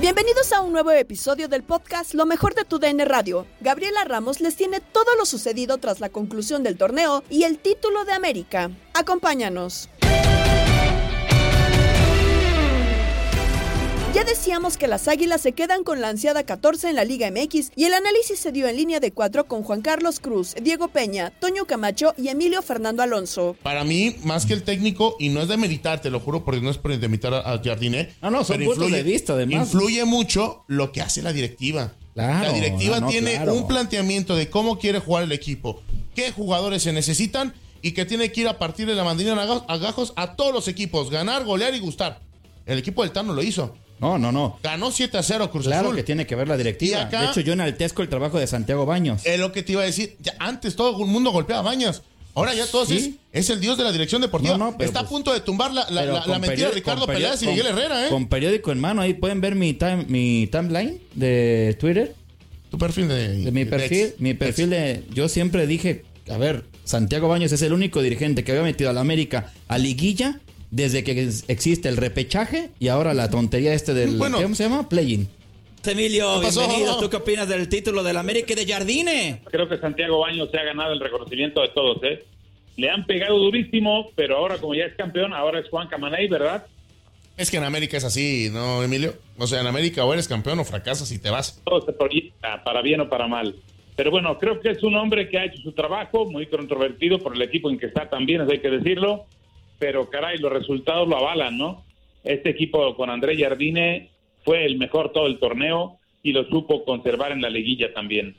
Bienvenidos a un nuevo episodio del podcast Lo mejor de tu DN Radio. Gabriela Ramos les tiene todo lo sucedido tras la conclusión del torneo y el título de América. Acompáñanos. Ya decíamos que las Águilas se quedan con la ansiada 14 en la Liga MX y el análisis se dio en línea de cuatro con Juan Carlos Cruz, Diego Peña, Toño Camacho y Emilio Fernando Alonso. Para mí, más que el técnico, y no es de meditar, te lo juro, porque no es por demeritar a, Jardine. No, no, son puntos de vista, además. Influye mucho lo que hace la directiva. Claro, la directiva no, no, tiene claro. un planteamiento de cómo quiere jugar el equipo, qué jugadores se necesitan y que tiene que ir a partir de la bandera a gajos a todos los equipos, ganar, golear y gustar. El equipo del Tano lo hizo. No, no, no. Ganó 7 a 0 Cruz Claro Azul. que tiene que ver la directiva. Acá- de hecho, yo enaltezco el trabajo de Santiago Baños. Es lo que te iba a decir. Ya antes todo el mundo golpeaba a Bañas. Ahora ya todos Sí. es, es el dios de la dirección deportiva. No, no, pero Está pues- a punto de tumbar la, la, la- mentira de Ricardo Peláez y Miguel Herrera, ¿eh? Con periódico en mano, ahí pueden ver mi, time- mi timeline de Twitter. Tu perfil de, De mi de perfil, ex. mi perfil de. Yo siempre dije, a ver, Santiago Baños es el único dirigente que había metido a la América a liguilla desde que ex- existe el repechaje y ahora la tontería este del. Bueno. ¿Cómo se llama? Play-in. Emilio, bienvenido. ¿Tú qué opinas del título del América y de Jardine? Creo que Santiago Baños se ha ganado el reconocimiento de todos, ¿eh? Le han pegado durísimo, pero ahora como ya es campeón, ahora es Juan Camaney, ¿verdad? Es que en América es así, ¿no, Emilio? O sea, en América o eres campeón o fracasas y te vas. Todo se proyecta, para bien o para mal. Pero bueno, creo que es un hombre que ha hecho su trabajo, muy controvertido por el equipo en que está también, eso hay que decirlo. Pero caray, los resultados lo avalan, ¿no? Este equipo con André Jardine fue el mejor todo el torneo y lo supo conservar en la liguilla también.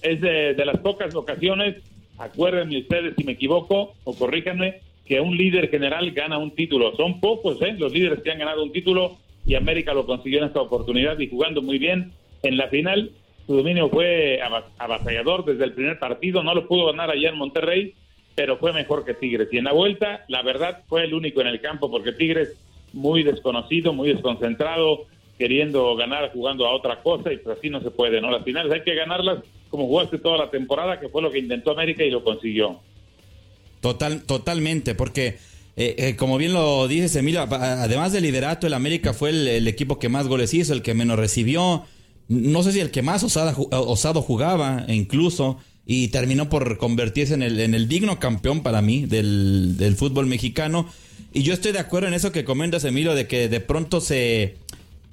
Es de, de las pocas ocasiones, acuérdenme ustedes si me equivoco o corríjanme, que un líder general gana un título. Son pocos ¿eh? los líderes que han ganado un título y América lo consiguió en esta oportunidad y jugando muy bien. En la final su dominio fue ava- avasallador desde el primer partido, no lo pudo ganar allá en Monterrey, pero fue mejor que Tigres. Y en la vuelta, la verdad, fue el único en el campo porque Tigres muy desconocido, muy desconcentrado, queriendo ganar jugando a otra cosa y pues así no se puede, ¿no? Las finales hay que ganarlas como jugaste toda la temporada, que fue lo que intentó América y lo consiguió. Total, totalmente, porque eh, eh, como bien lo dices, Emilio, además del liderato, el América fue el, equipo que más goles hizo, el que menos recibió. No sé si el que más osada osado jugaba, e incluso, y terminó por convertirse en el, en el digno campeón para mí del, del fútbol mexicano. Y yo estoy de acuerdo en eso que comentas, Emilio, de que de pronto se,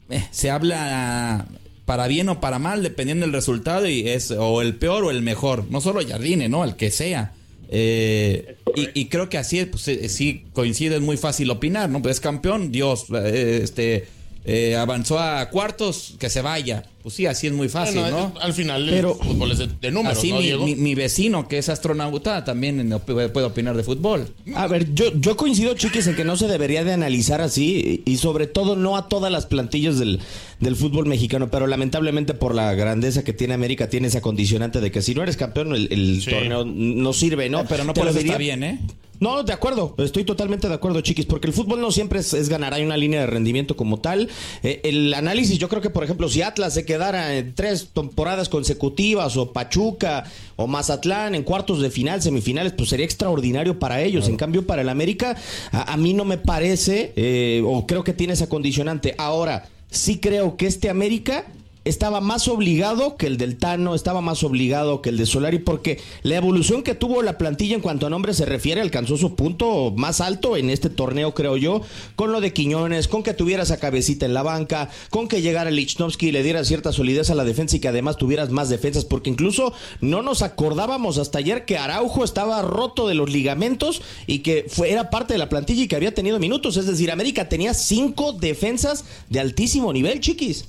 eh, se habla para bien o para mal, dependiendo del resultado, y es o el peor o el mejor. No solo Jardine, ¿no? El que sea. Eh, y, y creo que así es, pues, eh, sí coincide, es muy fácil opinar, ¿no? Pues es campeón, Dios, eh, este, eh, avanzó a cuartos, que se vaya. Pues sí, así es muy fácil, Bueno, ¿no? Al final Pero- el fútbol es de, de números, Así ¿no, mi, Diego? mi- mi vecino, que es astronauta, también puede opinar de fútbol. A ver, yo, yo coincido, chiquis, en que no se debería de analizar así y sobre todo no a todas las plantillas del, del fútbol mexicano, pero lamentablemente por la grandeza que tiene América tiene esa condicionante de que si no eres campeón el, el Sí. torneo no sirve, ¿no? Eh, pero no por eso diría- está bien, ¿eh? No, de acuerdo, estoy totalmente de acuerdo, chiquis, porque el fútbol no siempre es, es ganar, hay una línea de rendimiento como tal. Eh, el análisis, yo creo que, por ejemplo, si Atlas se quedara en tres temporadas consecutivas, o Pachuca, o Mazatlán en cuartos de final, semifinales, pues sería extraordinario para ellos. En cambio, para el América, a, a mí no me parece, eh, o creo que tiene esa condicionante. Ahora, sí creo que este América estaba más obligado que el del Tano, estaba más obligado que el de Solari, porque la evolución que tuvo la plantilla en cuanto a nombres se refiere alcanzó su punto más alto en este torneo, creo yo, con lo de Quiñones, con que tuvieras a Cabecita en la banca, con que llegara Lichnowsky y le diera cierta solidez a la defensa y que además tuvieras más defensas, porque incluso no nos acordábamos hasta ayer que Araujo estaba roto de los ligamentos y que fue, era parte de la plantilla y que había tenido minutos, es decir, América tenía cinco defensas de altísimo nivel, chiquis.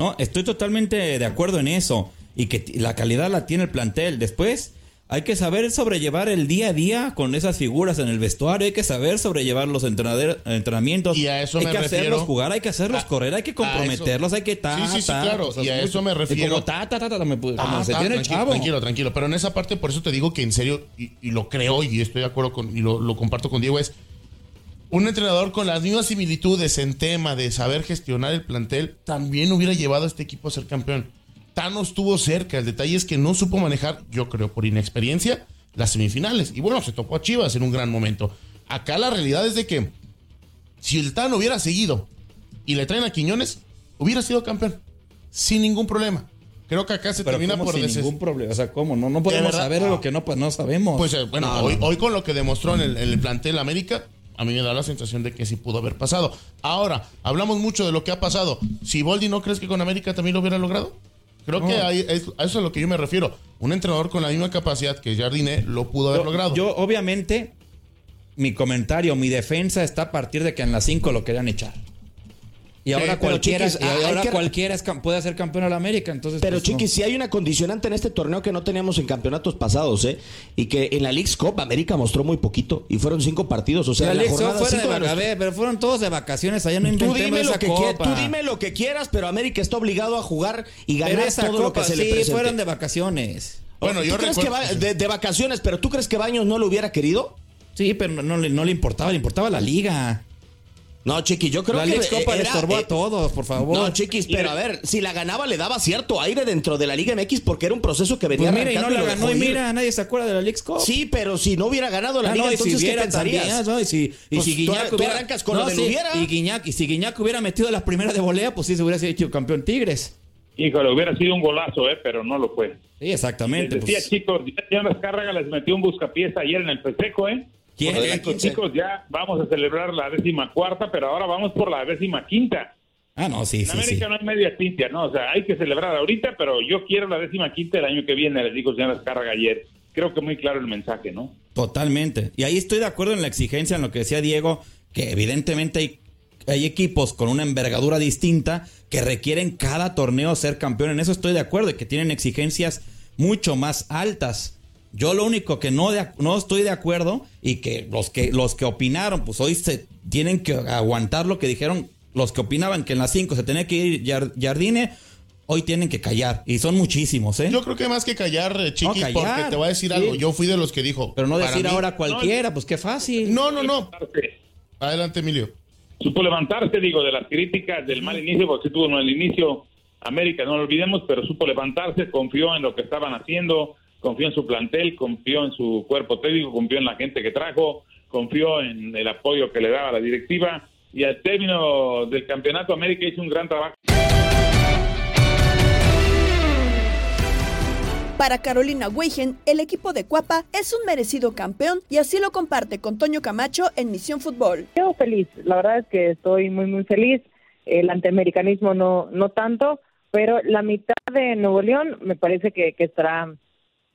No, estoy totalmente de acuerdo en eso. Y que la calidad la tiene el plantel. Después, hay que saber sobrellevar el día a día con esas figuras en el vestuario. Hay que saber sobrellevar los entrenamientos. Y a eso hay me que refiero. hacerlos jugar, hay que hacerlos A- correr, hay que comprometerlos, hay que ta, Sí, sí, sí, ta, claro, y a eso me y refiero. Como ta, ta, ta, ta, me como Ah, se tiene el tranquilo, chavo. Tranquilo, tranquilo. Pero en esa parte, por eso te digo que en serio, y, y lo creo y estoy de acuerdo con, y lo, lo comparto con Diego, es un entrenador con las mismas similitudes en tema de saber gestionar el plantel, también hubiera llevado a este equipo a ser campeón. Tano estuvo cerca, el detalle es que no supo manejar, yo creo por inexperiencia, las semifinales. Y bueno, se topó a Chivas en un gran momento. Acá la realidad es de que si el Tano hubiera seguido y le traen a Quiñones, hubiera sido campeón. Sin ningún problema. Creo que acá se Pero termina ¿cómo por sin ningún problema. O sea, ¿cómo? No, no podemos saber lo que no, pues no sabemos. Pues eh, bueno, No, hoy, hoy con lo que demostró en el, en el plantel América, a mí me da la sensación de que sí pudo haber pasado. Ahora, hablamos mucho de lo que ha pasado. Si Boldi no crees que con América también lo hubiera logrado, creo que No. ahí es- a eso es a lo que yo me refiero. Un entrenador con la misma capacidad que Jardine lo pudo haber Yo- logrado. Yo, obviamente, mi comentario, mi defensa está a partir de que en las 5 lo querían echar. Y ahora pero, cualquiera, Chiquis, y hay ahora que- cualquiera es puede ser campeón de la América, entonces Pero pues, no. si hay una condicionante en este torneo que no teníamos en campeonatos pasados, ¿eh? Y que en la League's Cup América mostró muy poquito y fueron cinco partidos, o sea, la jornada fuera de de nuestro- ver, pero fueron todos de vacaciones, allá no Tú dime, lo que copa. tú dime lo que quieras, pero América está obligado a jugar y ganar esa todo lo que se le sí, presente. fueron de vacaciones. Bueno, ¿Tú yo crees recuerdo- que va de, de vacaciones, pero tú crees que Baños no lo hubiera querido? Sí, pero no, no le, no le importaba, le importaba la liga. No, Chiqui, yo creo la que Leagues Copa le estorbó eh, a todos, por favor. No, Chiquis, pero a ver, si la ganaba le daba cierto aire dentro de la Liga MX porque era un proceso que venía Pues mira, y no la ganó, y mira, nadie se acuerda de la Leagues Cup. Sí, pero si no hubiera ganado la Ah, Liga, no, entonces si ¿qué hubiera pensarías? también, ¿no? Y si, y Pues si Guiñac tú hubiera... arrancas con lo del sí, hubiera. Y Guiñac, y si Guiñac hubiera metido las primeras de volea, pues sí se hubiera sido campeón Tigres. Híjole, hubiera sido un golazo, ¿eh? pero no lo fue. Sí, exactamente. Les decía, pues. chicos, ya las cargas les metió un buscapiés ayer en el festejo, ¿eh? Dijo, chicos, ya vamos a celebrar la décima cuarta, pero ahora vamos por la décima quinta. Ah, no, sí, En sí, América sí. no hay media cintia, ¿no? O sea, hay que celebrar ahorita, pero yo quiero la décima quinta el año que viene, les digo, señor Azcárraga ayer. Creo que muy claro el mensaje, ¿no? Totalmente. Y ahí estoy de acuerdo en la exigencia, en lo que decía Diego, que evidentemente hay, hay equipos con una envergadura distinta que requieren cada torneo ser campeón. En eso estoy de acuerdo, y que tienen exigencias mucho más altas. Yo lo único que no, de- no estoy de acuerdo y que los que los que opinaron, pues hoy se tienen que aguantar lo que dijeron los que opinaban que en las 5 se tenía que ir Jardine, hoy tienen que callar. Y son muchísimos, ¿eh? Yo creo que más que callar, eh, Chiqui, No, callar, porque te voy a decir sí. algo. Yo fui de los que dijo. Pero no decir mí- ahora cualquiera, pues qué fácil. No, no, no. Adelante, Emilio. Supo levantarse, digo, de las críticas del mal inicio, porque sí tuvo un mal inicio América, no lo olvidemos, pero supo levantarse, confió en lo que estaban haciendo, confió en su plantel, confió en su cuerpo técnico, confió en la gente que trajo, confió en el apoyo que le daba la directiva y al término del campeonato América hizo un gran trabajo. Para Carolina Weigen, el equipo de Cuapa es un merecido campeón y así lo comparte con Toño Camacho en Misión Fútbol. Yo feliz, la verdad es que estoy muy muy feliz. El antiamericanismo no no tanto, pero la mitad de Nuevo León me parece que, que estará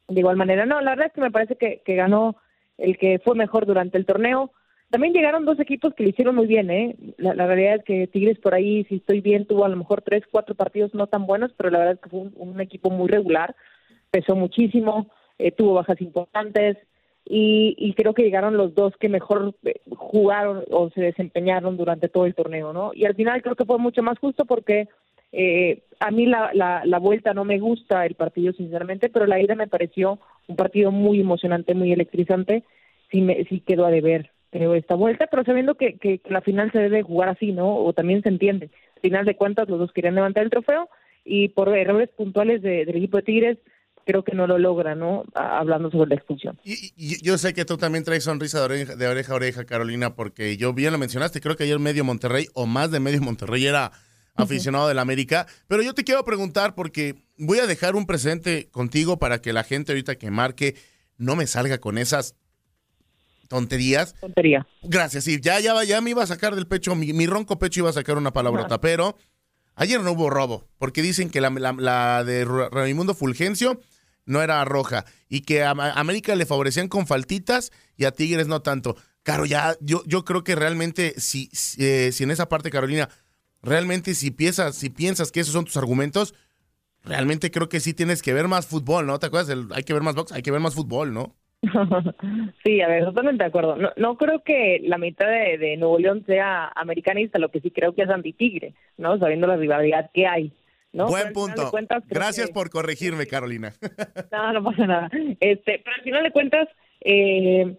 de igual manera. No, la verdad es que me parece que, que ganó el que fue mejor durante el torneo. también llegaron dos equipos que lo hicieron muy bien, ¿eh? La, realidad es que Tigres por ahí, si estoy bien, tuvo a lo mejor tres, cuatro partidos no tan buenos, pero la verdad es que fue un, un equipo muy regular, pesó muchísimo, eh, tuvo bajas importantes y, y creo que llegaron los dos que mejor eh, jugaron o se desempeñaron durante todo el torneo, ¿no? Y al final creo que fue mucho más justo porque eh, a mí la, la, la vuelta no me gusta el partido, sinceramente, pero la ida me pareció un partido muy emocionante, muy electrizante. Sí, me, sí quedó a deber, esta vuelta, pero sabiendo que, que, la final se debe jugar así, ¿no? O también se entiende. Al final de cuentas, los dos querían levantar el trofeo y por errores puntuales de, del equipo de Tigres, creo que no lo logra, ¿no? Hablando sobre la expulsión. Y, y yo sé que tú también traes sonrisa de oreja, de oreja a oreja, Carolina, porque yo bien lo mencionaste, creo que ayer medio Monterrey o más de medio Monterrey era aficionado del América, pero yo te quiero preguntar porque voy a dejar un presente contigo para que la gente ahorita que marque no me salga con esas tonterías. Tontería. Gracias, sí, ya, ya, ya me iba a sacar del pecho, mi, mi ronco pecho iba a sacar una palabrota, pero ayer no hubo robo, porque dicen que la, la- la de Ra- Raimundo Fulgencio no era roja y que a a América le favorecían con faltitas y a Tigres no tanto. Caro, ya, yo, yo creo que realmente, si, si, eh, si en esa parte, Carolina, realmente si piensas, si piensas que esos son tus argumentos, realmente creo que sí tienes que ver más fútbol, ¿no? ¿Te acuerdas? hay que ver más box, hay que ver más fútbol, ¿no? sí, a ver, totalmente de acuerdo. No, no creo que la mitad de, de Nuevo León sea americanista, lo que sí creo que es anti-tigre, ¿no? Sabiendo la rivalidad que hay. Buen punto. cuentas, Gracias que- por corregirme, Carolina. No, no pasa nada. Este, pero al final de cuentas, eh,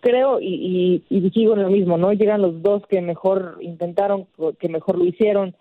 creo y, y, y sigo en lo mismo, ¿no? Llegan los dos que mejor intentaron, que mejor lo hicieron.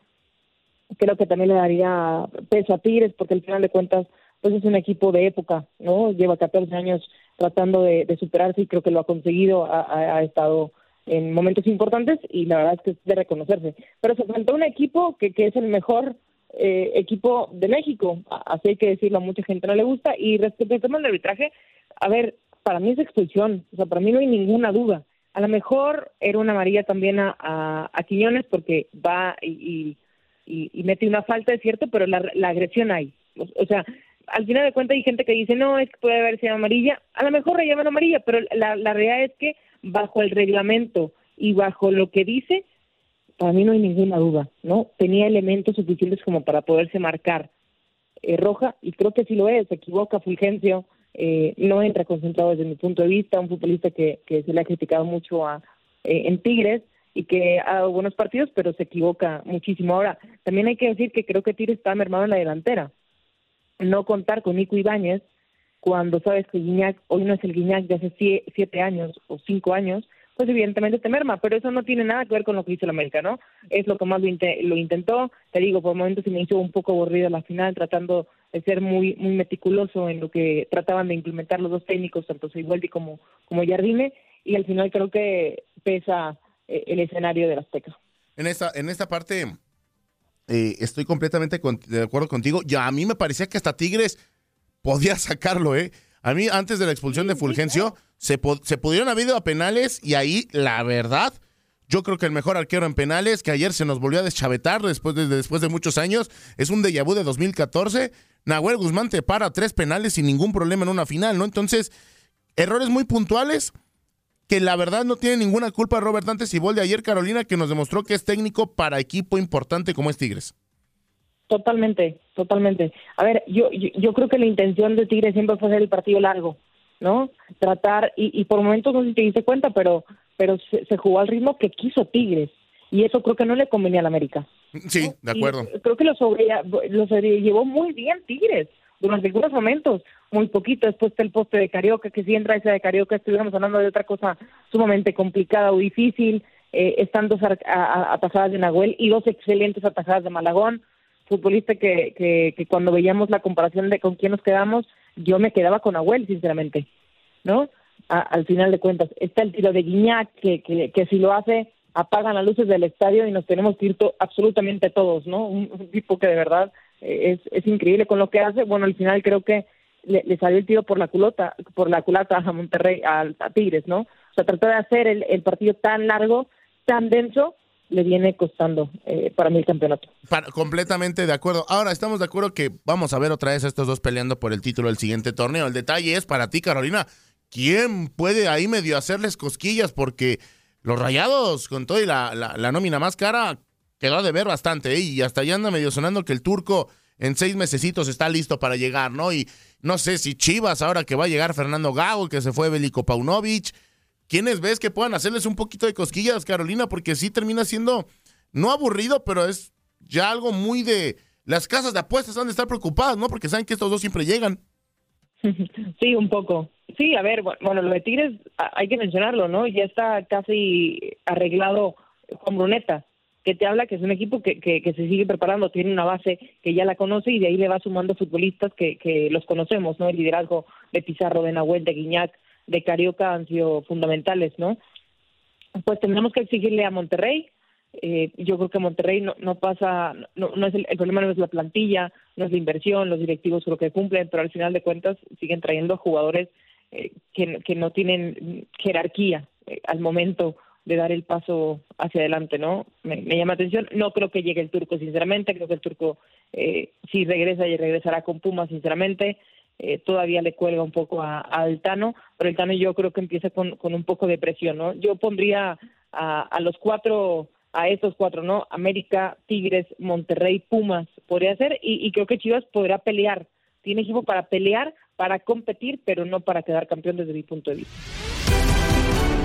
Creo que también le daría peso a Tigres, porque al final de cuentas, pues es un equipo de época, ¿no? Lleva 14 años tratando de, de superarse y creo que lo ha conseguido, ha, estado en momentos importantes y la verdad es que es de reconocerse. Pero se faltó un equipo que, que es el mejor eh, equipo de México, así hay que decirlo, a mucha gente no le gusta. Y respecto al tema del arbitraje, a ver, para mí es expulsión, o sea, para mí no hay ninguna duda. A lo mejor era una amarilla también a, a, a Quiñones porque va y, mete una falta, es cierto, pero la, la agresión hay. O, sea, al final de cuentas hay gente que dice, no, es que puede haber sido amarilla. A lo mejor le llaman amarilla, pero la, la realidad es que bajo el reglamento y bajo lo que dice, para mí no hay ninguna duda, ¿no? Tenía elementos suficientes como para poderse marcar eh, roja y creo que sí lo es, se equivoca Fulgencio, eh, no entra concentrado desde mi punto de vista, un futbolista que, que se le ha criticado mucho a, eh, en Tigres y que ha dado buenos partidos, pero se equivoca muchísimo. Ahora, también hay que decir que creo que Tigres está mermado en la delantera. No contar con Nico Ibáñez cuando sabes que Guiñac hoy no es el Guiñac de hace sie- siete años o cinco años, pues evidentemente te merma, pero eso no tiene nada que ver con lo que hizo el América, ¿no? Es lo que más lo, lo intentó, te digo, por momentos se me hizo un poco aburrido la final, tratando de ser muy muy meticuloso en lo que trataban de implementar los dos técnicos, tanto Seiboldi como, como Jardine, y al final creo que pesa eh, el escenario del Azteca. En esta, en esta parte eh, estoy completamente con- de acuerdo contigo. Ya a mí me parecía que hasta Tigres podía sacarlo, ¿eh? A mí antes de la expulsión de Fulgencio se, se pudieron haber ido a penales y ahí la verdad yo creo que el mejor arquero en penales que ayer se nos volvió a deschavetar después de, después de muchos años es un déjà vu de 2014. Nahuel Guzmán te para tres penales sin ningún problema en una final, ¿no? Entonces, errores muy puntuales que la verdad no tiene ninguna culpa Robert Dante Siboldi ayer, Carolina, que nos demostró que es técnico para equipo importante como es Tigres. Totalmente, totalmente. A ver, yo, yo, yo creo que la intención de Tigres siempre fue hacer el partido largo, ¿no? Tratar, y, y por momentos no sé si te diste cuenta, pero, pero se, se jugó al ritmo que quiso Tigres. Y eso creo que no le convenía al América. Sí, de acuerdo. Y creo que lo, sobre, lo sobrellevó muy bien Tigres durante algunos momentos, muy poquito. Después está el poste de Carioca, que si entra ese de Carioca, estuviéramos hablando de otra cosa sumamente complicada o difícil. Eh, están dos ar- a- a- atajadas de Nahuel y dos excelentes atajadas de Malagón. Futbolista que, que, cuando veíamos la comparación de con quién nos quedamos, yo me quedaba con Nahuel, sinceramente. ¿No? Al final de cuentas, está el tiro de Guiñac, que, que, que si lo hace, apagan las luces del estadio y nos tenemos que ir to- absolutamente todos, ¿no? Un, tipo que de verdad eh, es, es increíble con lo que hace. Bueno, al final creo que le, salió el tiro por la culota, por la culata a Monterrey, a, a Tigres, ¿no? O sea, tratar de hacer el partido tan largo, tan denso, le viene costando eh, para mí el campeonato. Para- completamente de acuerdo. Ahora estamos de acuerdo que vamos a ver otra vez a estos dos peleando por el título del siguiente torneo. El detalle es para ti, Carolina, ¿quién puede ahí medio hacerles cosquillas? Porque los rayados, con todo y la, la, nómina más cara, quedó de ver bastante. ¿eh? Y hasta ya anda medio sonando que el turco en seis mesecitos está listo para llegar, ¿no? Y no sé si Chivas, ahora que va a llegar Fernando Gago, que se fue Beliko Paunovic, ¿quiénes ves que puedan hacerles un poquito de cosquillas, Carolina? Porque sí termina siendo, no aburrido, pero es ya algo muy de... Las casas de apuestas han de estar preocupadas, ¿no? Porque saben que estos dos siempre llegan. Sí, un poco. Sí, a ver, bueno, lo de Tigres hay que mencionarlo, ¿no? Ya está casi arreglado Juan Bruneta, que te habla que es un equipo que, que, se sigue preparando, tiene una base que ya la conoce y de ahí le va sumando futbolistas que, que los conocemos, ¿no? El liderazgo de Pizarro, de Nahuel, de Guiñac, de Carioca han sido fundamentales, ¿no? Pues tendremos que exigirle a Monterrey, eh, yo creo que Monterrey no, no pasa, no, no es el, problema no es la plantilla, no es la inversión, los directivos creo que cumplen, pero al final de cuentas siguen trayendo jugadores eh, que, que no tienen jerarquía eh, al momento de dar el paso hacia adelante, ¿no? Me, llama atención. No creo que llegue el turco, sinceramente. Creo que el turco, eh, si regresa, y regresará con Puma, sinceramente. Eh, todavía le cuelga un poco a, Altano, pero el Tano yo creo que empieza con, con un poco de presión, ¿no? Yo pondría a, a los cuatro a estos cuatro, ¿no? América, Tigres, Monterrey, Pumas, podría ser, y, y, creo que Chivas podrá pelear. Tiene equipo para pelear, para competir, pero no para quedar campeón desde mi punto de vista.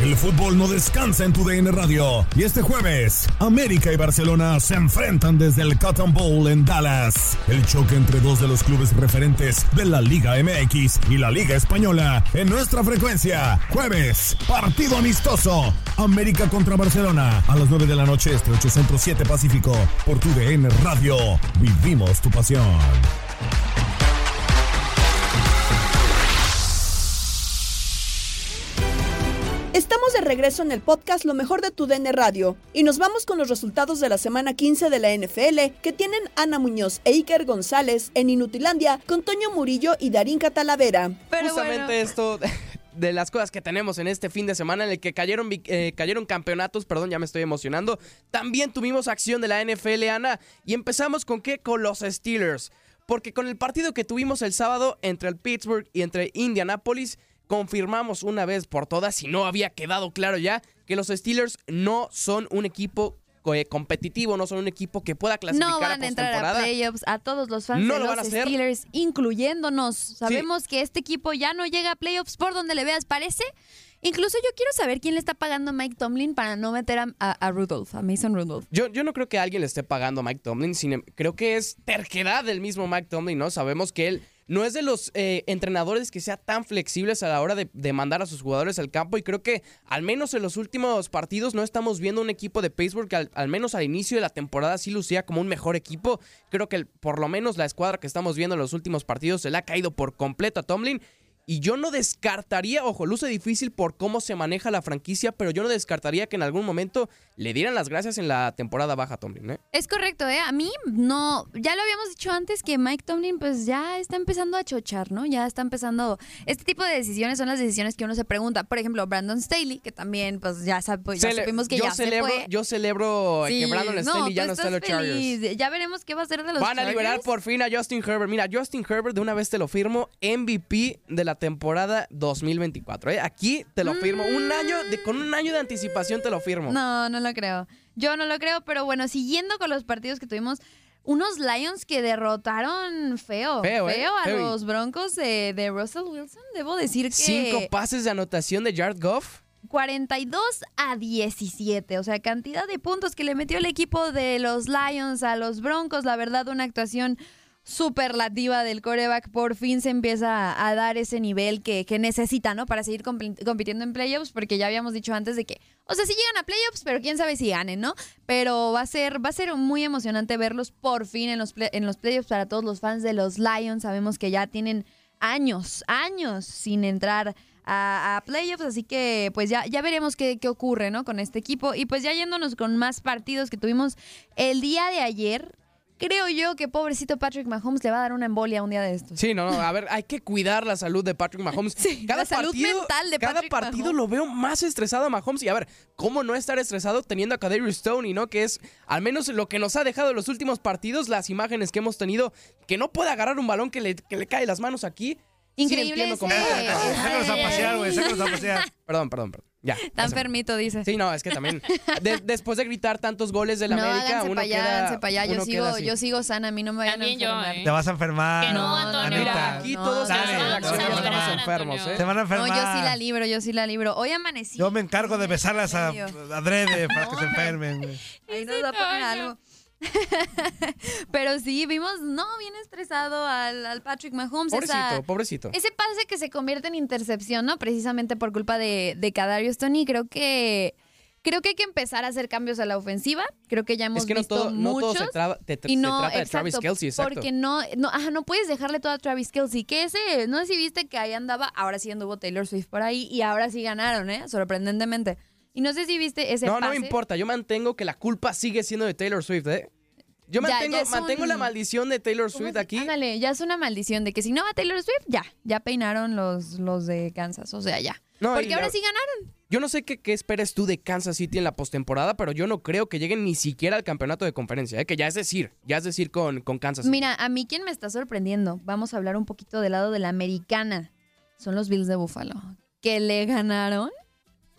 El fútbol no descansa en tu DN Radio. Y este jueves, América y Barcelona se enfrentan desde el Cotton Bowl en Dallas. El choque entre dos de los clubes referentes de la Liga MX y la Liga Española en nuestra frecuencia. Jueves, partido amistoso. América contra Barcelona a las 9 de la noche este 8 Centro 7 Pacífico por tu DN Radio. Vivimos tu pasión. Estamos de regreso en el podcast Lo mejor de tu DN Radio y nos vamos con los resultados de la semana 15 de la NFL que tienen Ana Muñoz e Iker González en Inutilandia con Toño Murillo y Darín Catalavera. Pero Justamente esto de las cosas que tenemos en este fin de semana en el que cayeron, eh, cayeron campeonatos, perdón, ya me estoy emocionando. También tuvimos acción de la NFL, Ana, y empezamos con qué? Con los Steelers. Porque con el partido que tuvimos el sábado entre el Pittsburgh y entre Indianapolis, confirmamos una vez por todas, si no había quedado claro ya, que los Steelers no son un equipo eh, competitivo, no son un equipo que pueda clasificar no van a, entrar a playoffs a todos los fans de los Steelers, incluyéndonos. Sabemos que este equipo ya no llega a playoffs por donde le veas, parece. Incluso yo quiero saber quién le está pagando a Mike Tomlin para no meter a, a, Rudolph, a Mason Rudolph. Yo, yo no creo que alguien le esté pagando a Mike Tomlin, sino creo que es terquedad del mismo Mike Tomlin, ¿no? Sabemos que él no es de los eh, entrenadores que sea tan flexibles a la hora de, mandar a sus jugadores al campo y creo que al menos en los últimos partidos no estamos viendo un equipo de Pittsburgh que al, menos al inicio de la temporada sí lucía como un mejor equipo. Creo que por lo menos la escuadra que estamos viendo en los últimos partidos se le ha caído por completo a Tomlin y yo no descartaría, ojo, luce difícil por cómo se maneja la franquicia, pero yo no descartaría que en algún momento le dieran las gracias en la temporada baja a Tomlin. ¿eh? Es correcto, ¿eh? A mí no, ya lo habíamos dicho antes que Mike Tomlin pues ya está empezando a chochar, ¿no? Ya está empezando, este tipo de decisiones son las decisiones que uno se pregunta. Por ejemplo, Brandon Staley, que también pues ya, pues, ya supimos que ya celebro, se fue. Yo celebro que Brandon Staley ya no está en los Chargers. Ya veremos qué va a hacer de los Van a liberar por fin a Justin Herbert. Mira, Justin Herbert de una vez te lo firmo, MVP de la temporada 2024. ¿eh? Aquí te lo firmo. Un año, de, con un año de anticipación te lo firmo. No, no lo creo. Yo no lo creo, pero bueno, siguiendo con los partidos que tuvimos, unos Lions que derrotaron feo, feo, ¿eh? a los Broncos de, Russell Wilson. Debo decir que... Cinco pases de anotación de Jared Goff. 42 a 17, o sea, cantidad de puntos que le metió el equipo de los Lions a los Broncos, la verdad una actuación superlativa del coreback por fin se empieza a, dar ese nivel que, necesita, ¿no? Para seguir compitiendo en playoffs, porque ya habíamos dicho antes de que, o sea, sí llegan a playoffs, pero quién sabe si ganen, ¿no? Pero va a ser, va a ser muy emocionante verlos por fin en los, en los playoffs para todos los fans de los Lions. Sabemos que ya tienen años, años sin entrar a, playoffs, así que pues ya, ya veremos qué, qué ocurre, ¿no? Con este equipo. Y pues ya yéndonos con más partidos que tuvimos el día de ayer, creo yo que pobrecito Patrick Mahomes le va a dar una embolia un día de estos. Sí, no, no, a ver, hay que cuidar la salud de Patrick Mahomes. Sí, cada la salud partido, mental de Cada partido lo veo más estresado a Mahomes. Y a ver, ¿cómo no estar estresado teniendo a Kadarius Stone y no? Que es al menos lo que nos ha dejado en los últimos partidos, las imágenes que hemos tenido, que no puede agarrar un balón que le, que le cae las manos aquí. Increíble. Sí, a pasear, güey, a pasear. Perdón, perdón, perdón. Ya. Tan permito, dice. Sí, no, es que también. después de gritar tantos goles de la América, uno para queda, para allá. Yo sigo, yo sigo sana, a mí no me vayan a enfermar. ¿eh? Te vas a enfermar. Que no, Antonio. Mira, aquí todos estamos enfermos, ¿eh? Te van a enfermar. No, yo sí la libro, yo sí la libro. Hoy amanecí. Yo me encargo de besarlas a adrede para que se enfermen. Ahí nos va a poner algo. Pero sí, vimos, no, bien estresado al, Patrick Mahomes. Pobrecito, pobrecito. Ese pase que se convierte en intercepción, ¿no? Precisamente por culpa de, de Kadarius Tony. Creo que creo que hay que empezar a hacer cambios a la ofensiva. Creo que ya hemos visto todo, muchos. No todo se, y no, trata de Travis Kelsey, exacto. Porque no, no, ajá, no puedes dejarle todo a Travis Kelsey. Que ese, no sé si viste que ahí andaba, ahora sí anduvo Taylor Swift por ahí y ahora sí ganaron, ¿eh? Sorprendentemente. Y no sé si viste ese No, pase. no me importa. Yo mantengo que la culpa sigue siendo de Taylor Swift, ¿eh? Yo mantengo, mantengo la maldición de Taylor Swift aquí. Ándale, ya es una maldición de que si no va Taylor Swift, ya, ya peinaron los, los de Kansas, o sea, ya. Porque ahora sí ganaron. Yo no sé qué, qué esperes tú de Kansas City en la postemporada, pero yo no creo que lleguen ni siquiera al campeonato de conferencia, ¿eh? que ya es decir, ya es decir con, con Kansas City. Mira, a mí quien me está sorprendiendo, vamos a hablar un poquito del lado de la americana, son los Bills de Buffalo, que le ganaron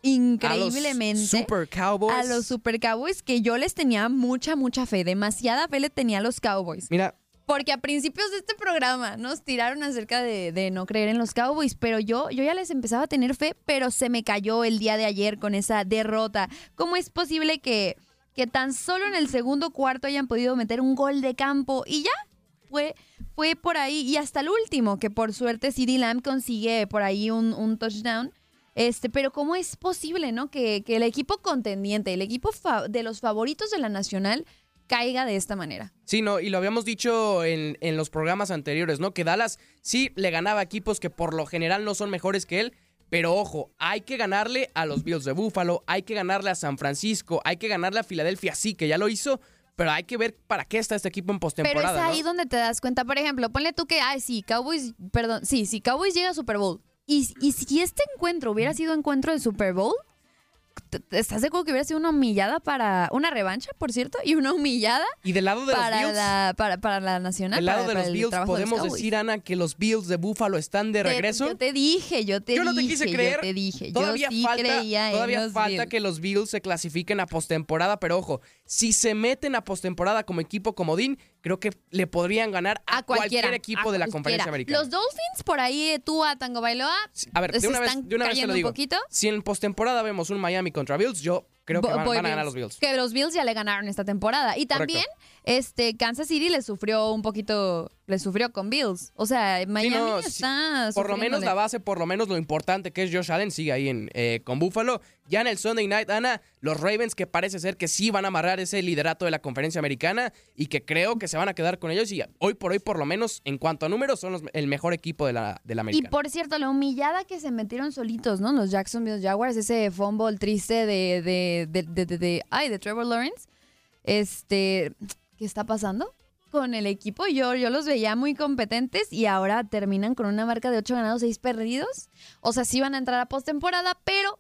increíblemente a los Super Cowboys. A los Super Cowboys que yo les tenía mucha, mucha fe. Demasiada fe le tenía a los Cowboys. Mira. Porque a principios de este programa nos tiraron acerca de, no creer en los Cowboys, pero yo, yo ya les empezaba a tener fe, pero se me cayó el día de ayer con esa derrota. ¿Cómo es posible que, que tan solo en el segundo cuarto hayan podido meter un gol de campo y ya? Fue, fue por ahí y hasta el último, que por suerte CD Lamb consigue por ahí un, un touchdown este, pero ¿cómo es posible, no? Que, el equipo contendiente, el equipo de los favoritos de la Nacional caiga de esta manera. Sí, no, y lo habíamos dicho en, en, los programas anteriores, ¿no? Que Dallas sí le ganaba equipos que por lo general no son mejores que él, pero ojo, hay que ganarle a los Bills de Buffalo, hay que ganarle a San Francisco, hay que ganarle a Filadelfia, sí, que ya lo hizo, pero hay que ver para qué está este equipo en postemporada. Pero es ahí donde te das cuenta, por ejemplo, ponle tú que, ay, sí, Cowboys, perdón, sí, si Cowboys llega a Super Bowl, y, y si este encuentro hubiera sido encuentro de Super Bowl, ¿Estás seguro que hubiera sido una humillada para. Una revancha, por cierto? Y una humillada. Y del lado de para los Bills. La, para, para, la nacional. Del lado de los Bills, podemos decir, Ana, que los Bills de Buffalo están de regreso. yo te dije, yo te dije. Yo no te quise creer. Yo te dije. Todavía yo sí falta, creía todavía falta que los Bills se clasifiquen a postemporada, pero ojo, si se meten a postemporada como equipo comodín, creo que le podrían ganar a, cualquier equipo de la conferencia americana. Los Dolphins, por ahí tú a Tango Bailoa. A ver, de una vez, de una vez te lo digo. Si en postemporada vemos un Miami contra Bills, yo creo que van, a ganar los Bills. Que los Bills ya le ganaron esta temporada. Y también este Kansas City le sufrió un poquito, le sufrió con Bills. O sea, Miami está Por lo menos la base, por lo menos lo importante que es Josh Allen sigue ahí en, eh, con Buffalo. Ya en el Sunday Night, Ana, los Ravens que parece ser que sí van a amarrar ese liderato de la conferencia americana y que creo que se van a quedar con ellos y hoy por hoy, por lo menos en cuanto a números, son el mejor equipo de la, de la americana. Y por cierto, la humillada que se metieron solitos, ¿no? Los Jacksonville Jaguars, ese fumble triste de, de, de, de, de, ay, de Trevor Lawrence. Este, ¿qué está pasando? con el equipo. Yo, yo los veía muy competentes y ahora terminan con una marca de 8 ganados, 6 perdidos. O sea, sí van a entrar a postemporada, pero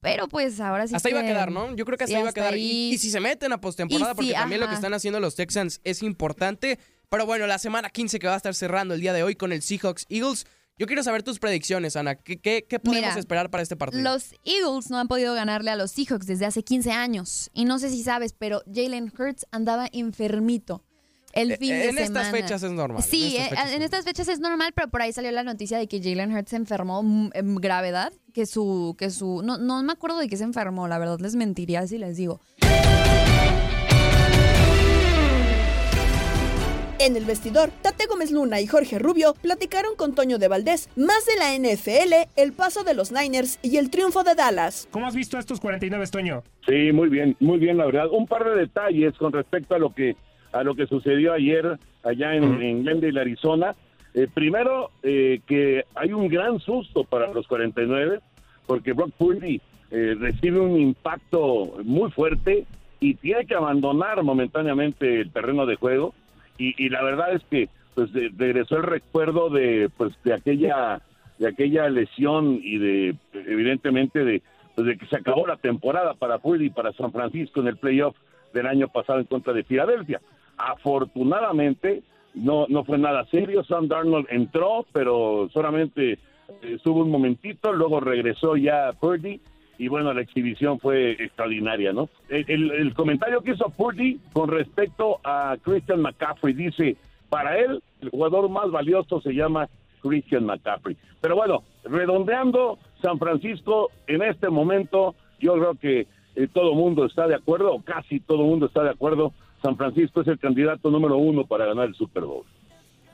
pero pues ahora sí. Hasta iba a quedar, ¿no? Yo creo que hasta iba a quedar. Y, si se meten a postemporada, porque también lo que están haciendo los Texans es importante. Pero bueno, la semana 15 que va a estar cerrando el día de hoy con el Seahawks Eagles. Yo quiero saber tus predicciones, Ana. ¿Qué, qué, podemos esperar para este partido? Los Eagles no han podido ganarle a los Seahawks desde hace 15 años. Y no sé si sabes, pero Jalen Hurts andaba enfermito el eh, fin de en estas fechas es normal. Sí, en estas, fechas, es normal, pero por ahí salió la noticia de que Jalen Hurts se enfermó mm, en gravedad, que su, que su, no, no me acuerdo de que se enfermó, la verdad les mentiría si les digo. En el vestidor, Tate Gómez Luna y Jorge Rubio platicaron con Toño de Valdés más de la NFL, el paso de los Niners y el triunfo de Dallas. ¿Cómo has visto a estos 49, Toño? Sí, muy bien, muy bien, la verdad. Un par de detalles con respecto a lo que a lo que sucedió ayer allá en, Glendale, Arizona. Eh, primero, eh, que hay un gran susto para los 49, porque Brock Purdy eh, recibe un impacto muy fuerte y tiene que abandonar momentáneamente el terreno de juego y, la verdad es que pues regresó el recuerdo de pues de aquella de aquella lesión y de evidentemente de, pues, de que se acabó la temporada para Purdy y para San Francisco en el playoff del año pasado en contra de Filadelfia. Afortunadamente no no fue nada serio, Sam Darnold entró, pero solamente estuvo un momentito, luego regresó ya Purdy y bueno, la exhibición fue extraordinaria, ¿no? El, comentario que hizo Purdy con respecto a Christian McCaffrey dice, para él el jugador más valioso se llama Christian McCaffrey. Pero bueno, redondeando, San Francisco en este momento, yo creo que eh, todo mundo está de acuerdo, o casi todo mundo está de acuerdo, San Francisco es el candidato número uno para ganar el Super Bowl.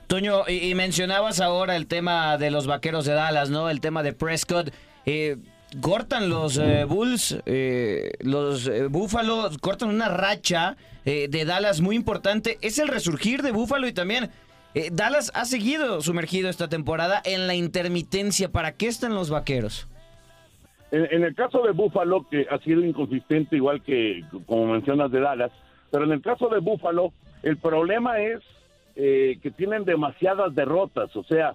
Toño, y, mencionabas ahora el tema de los vaqueros de Dallas, ¿no? El tema de Prescott. Eh, cortan los eh, Bulls, eh, los eh, Buffalo, cortan una racha de Dallas muy importante. Es el resurgir de Buffalo y también Dallas ha seguido sumergido esta temporada en la intermitencia. ¿Para qué están los vaqueros? En, el caso de Buffalo, que ha sido inconsistente igual que como mencionas de Dallas, pero en el caso de Buffalo, el problema es que tienen demasiadas derrotas. O sea,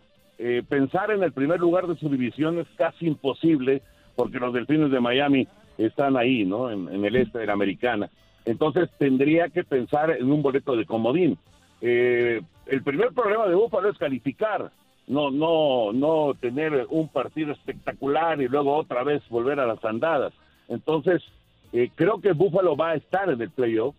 pensar en el primer lugar de su división es casi imposible porque los Delfines de Miami están ahí, ¿no? En, el este de la Americana. Entonces tendría que pensar en un boleto de comodín. Eh, el primer problema de Búfalo es calificar, no, no, no tener un partido espectacular y luego otra vez volver a las andadas. Entonces, eh, creo que Búfalo va a estar en el playoff,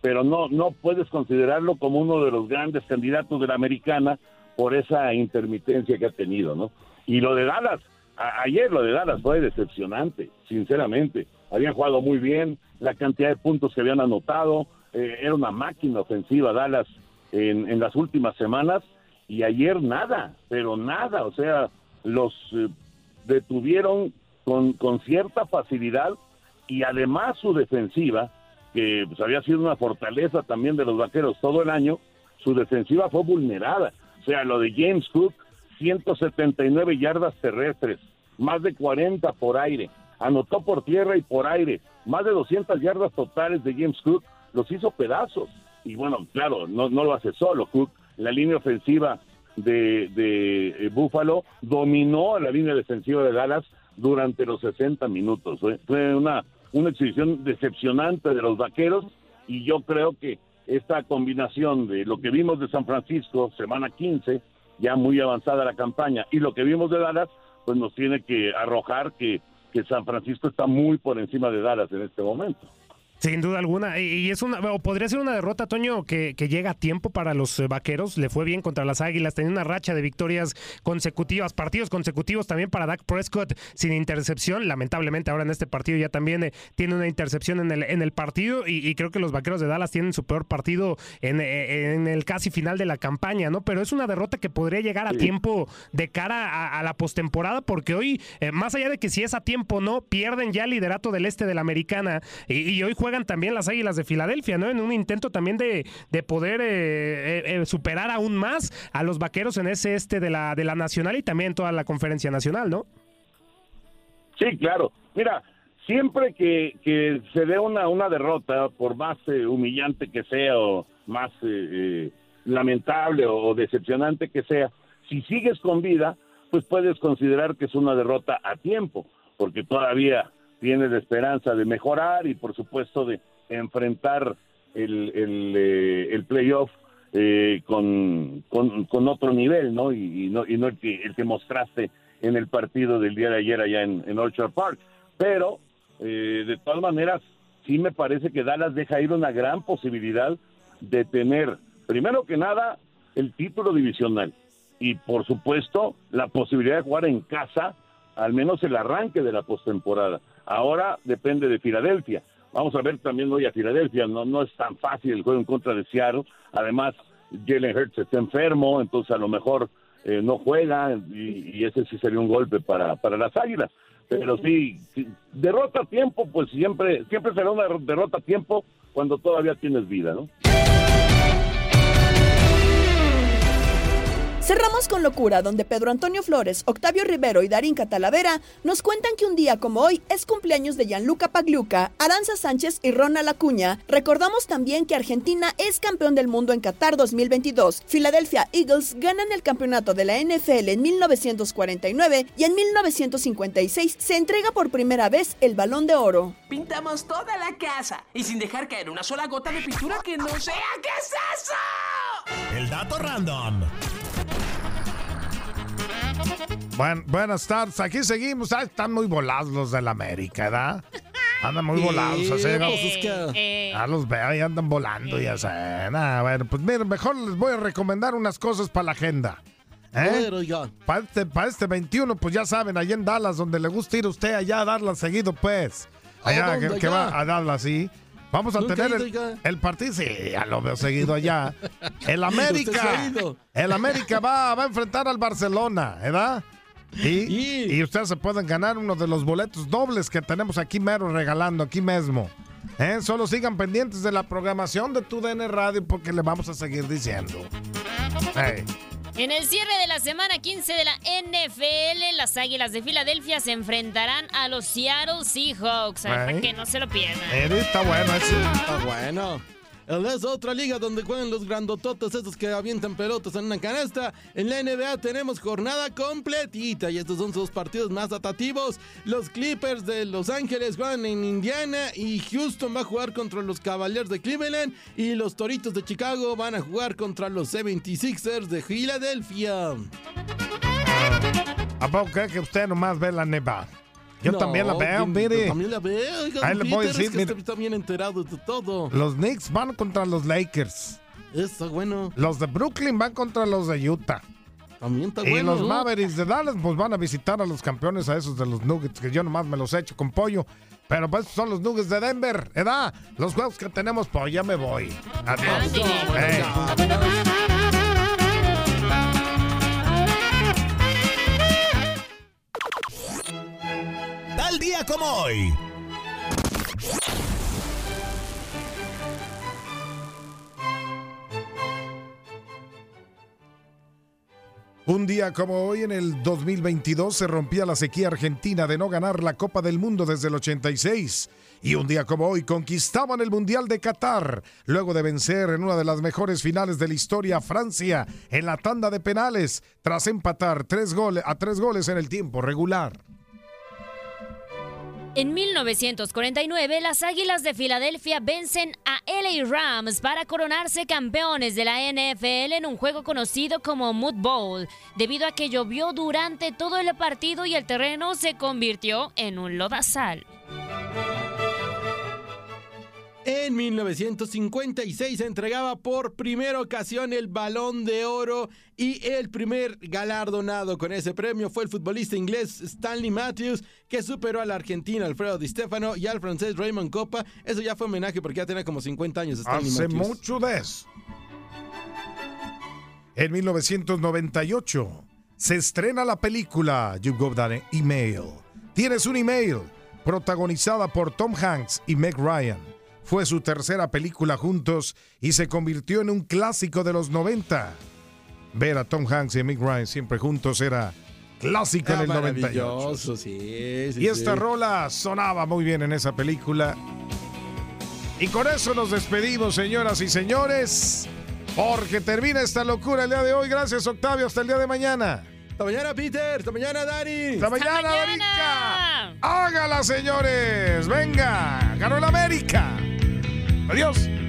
pero no, no puedes considerarlo como uno de los grandes candidatos de la americana por esa intermitencia que ha tenido, ¿no? Y lo de Dallas, ayer lo de Dallas fue decepcionante, sinceramente. Habían jugado muy bien, la cantidad de puntos que habían anotado, eh, era una máquina ofensiva Dallas en, las últimas semanas y ayer nada, pero nada, o sea, los eh, detuvieron con, con cierta facilidad y además su defensiva, que pues, había sido una fortaleza también de los vaqueros todo el año, su defensiva fue vulnerada. O sea, lo de James Cook 179 yardas terrestres, más de 40 por aire, anotó por tierra y por aire, más de 200 yardas totales de James Cook, los hizo pedazos. Y bueno, claro, no, lo hace solo Cook, la línea ofensiva de, de eh, Buffalo dominó a la línea defensiva de Dallas durante los 60 minutos. Fue una, una exhibición decepcionante de los vaqueros y yo creo que esta combinación de lo que vimos de San Francisco, semana 15, ya muy avanzada la campaña. Y lo que vimos de Dallas, pues nos tiene que arrojar que, que San Francisco está muy por encima de Dallas en este momento. Sin duda alguna. Y, es una, o podría ser una derrota, Toño, que, llega a tiempo para los eh, vaqueros. Le fue bien contra las Águilas. Tenía una racha de victorias consecutivas, partidos consecutivos también para Dak Prescott sin intercepción. Lamentablemente, ahora en este partido ya también eh, tiene una intercepción en el, en el partido. Y, creo que los vaqueros de Dallas tienen su peor partido en, eh, el casi final de la campaña, ¿no? Pero es una derrota que podría llegar a tiempo de cara a, la postemporada, porque hoy, más allá de que si es a tiempo o no, pierden ya el liderato del este de la americana. Y, y hoy juegan también las Águilas de Filadelfia, ¿no? En un intento también de, poder eh, eh, eh, superar aún más a los vaqueros en ese este de la, de la Nacional y también toda la Conferencia Nacional, ¿no? Sí, claro. Mira, siempre que, que se dé una, una derrota, por más humillante que sea o más lamentable o decepcionante que sea, si sigues con vida, pues puedes considerar que es una derrota a tiempo, porque todavía tienes la esperanza de mejorar y por supuesto de enfrentar el, el, eh, playoff eh, con, con, otro nivel, ¿no? Y, no, y no el que, el que mostraste en el partido del día de ayer allá en, en Orchard Park. Pero, eh, de todas maneras, sí me parece que Dallas deja ir una gran posibilidad de tener, primero que nada, el título divisional y, por supuesto, la posibilidad de jugar en casa, al menos el arranque de la postemporada. Ahora depende de Filadelfia. Vamos a ver también hoy a Filadelfia. No, no es tan fácil el juego en contra de Seattle. Además, Jalen Hurts está enfermo, entonces a lo mejor eh, no juega y, ese sí sería un golpe para, para las Águilas. Pero sí, derrota a tiempo, pues siempre, siempre será una derrota a tiempo cuando todavía tienes vida, ¿no? Cerramos con locura, donde Pedro Antonio Flores, Octavio Rivero y Darín Catalavera nos cuentan que un día como hoy es cumpleaños de Gianluca Pagliuca, Aranza Sánchez y Ronald Acuña. Recordamos también que Argentina es campeón del mundo en Qatar 2022. Philadelphia Eagles ganan el campeonato de la NFL en 1949 y en 1956 se entrega por primera vez el Balón de Oro. Pintamos toda la casa y sin dejar caer una sola gota de pintura que no sea. ¿Qué es eso? El dato random. Buenas tardes, aquí seguimos. Ah, están muy volados los del América, ¿verdad? Andan muy volados, así. Eh, ah, los veo ahí andan volando, ya sé. bueno, pues miren, mejor les voy a recomendar unas cosas para la agenda. ¿Eh? Para este, este 21, pues ya saben, allá en Dallas, donde le gusta ir usted allá a darla seguido, pues. Allá, que, va a Dallas, sí. Vamos a tener el, partido, sí, ya lo veo seguido allá. El América, el América va, va a enfrentar al Barcelona, ¿verdad? Y, ustedes se pueden ganar uno de los boletos dobles que tenemos aquí mero regalando, aquí mismo. ¿Eh? Solo sigan pendientes de la programación de tu DN Radio porque le vamos a seguir diciendo. En el cierre de la semana 15 de la NFL, las Águilas de Filadelfia se enfrentarán a los Seattle Seahawks. Para que no se lo pierdan. está bueno, está bueno. Es otra liga donde juegan los grandototes, esos que avientan pelotas en una canasta. En la NBA tenemos jornada completita y estos son sus partidos más atractivos. Los Clippers de Los Ángeles van en Indiana y Houston va a jugar contra los Cavaliers de Cleveland y los Toritos de Chicago van a jugar contra los 76ers de Filadelfia. ¿A poco cree que usted nomás ve la neva? Yo también la veo, mire. también la veo. Ahí le voy a decir. que está bien enterado de todo. Los Knicks van contra los Lakers. Está bueno. Los de Brooklyn van contra los de Utah. También está y bueno. Y los Mavericks de Dallas pues van a visitar a los campeones, a esos de los Nuggets, que yo nomás me los he hecho con pollo. Pero pues son los Nuggets de Denver, ¿verdad? Los juegos que tenemos, pues ya me voy. Adiós. Día como hoy. Un día como hoy, en el 2022, se rompía la sequía argentina de no ganar la Copa del Mundo desde el 86. Y un día como hoy, conquistaban el Mundial de Qatar, luego de vencer en una de las mejores finales de la historia a Francia en la tanda de penales, tras empatar tres goles, a tres goles en el tiempo regular. En 1949, las Águilas de Filadelfia vencen a LA Rams para coronarse campeones de la NFL en un juego conocido como Mud Bowl, debido a que llovió durante todo el partido y el terreno se convirtió en un lodazal. En 1956 se entregaba por primera ocasión el Balón de Oro y el primer galardonado con ese premio fue el futbolista inglés Stanley Matthews que superó al argentino Alfredo Di Stefano y al francés Raymond Coppa. Eso ya fue homenaje porque ya tenía como 50 años Stanley Hace mucho de eso. En 1998 se estrena la película You Got An Email. Tienes un email protagonizada por Tom Hanks y Meg Ryan fue su tercera película juntos y se convirtió en un clásico de los 90. Ver a Tom Hanks y a Mick Ryan siempre juntos era clásico en el 98. Sí, y esta rola sonaba muy bien en esa película. Y con eso nos despedimos, señoras y señores, porque termina esta locura el día de hoy. Gracias, Octavio. Hasta el día de mañana. Hasta mañana, Peter. Hasta mañana, Dani. Hasta mañana, Darica. Hágala, señores. Venga. Ganó el América. Adiós.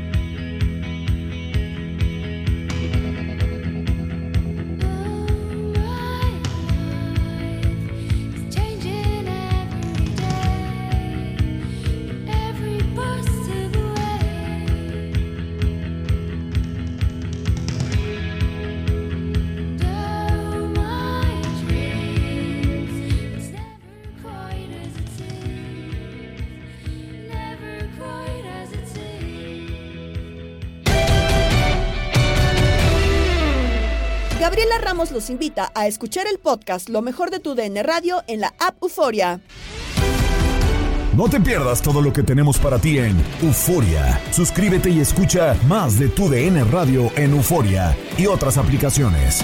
Los invita a escuchar el podcast Lo mejor de tu DN Radio en la app Euforia. No te pierdas todo lo que tenemos para ti en Euforia. Suscríbete y escucha más de tu DN Radio en Euforia y otras aplicaciones.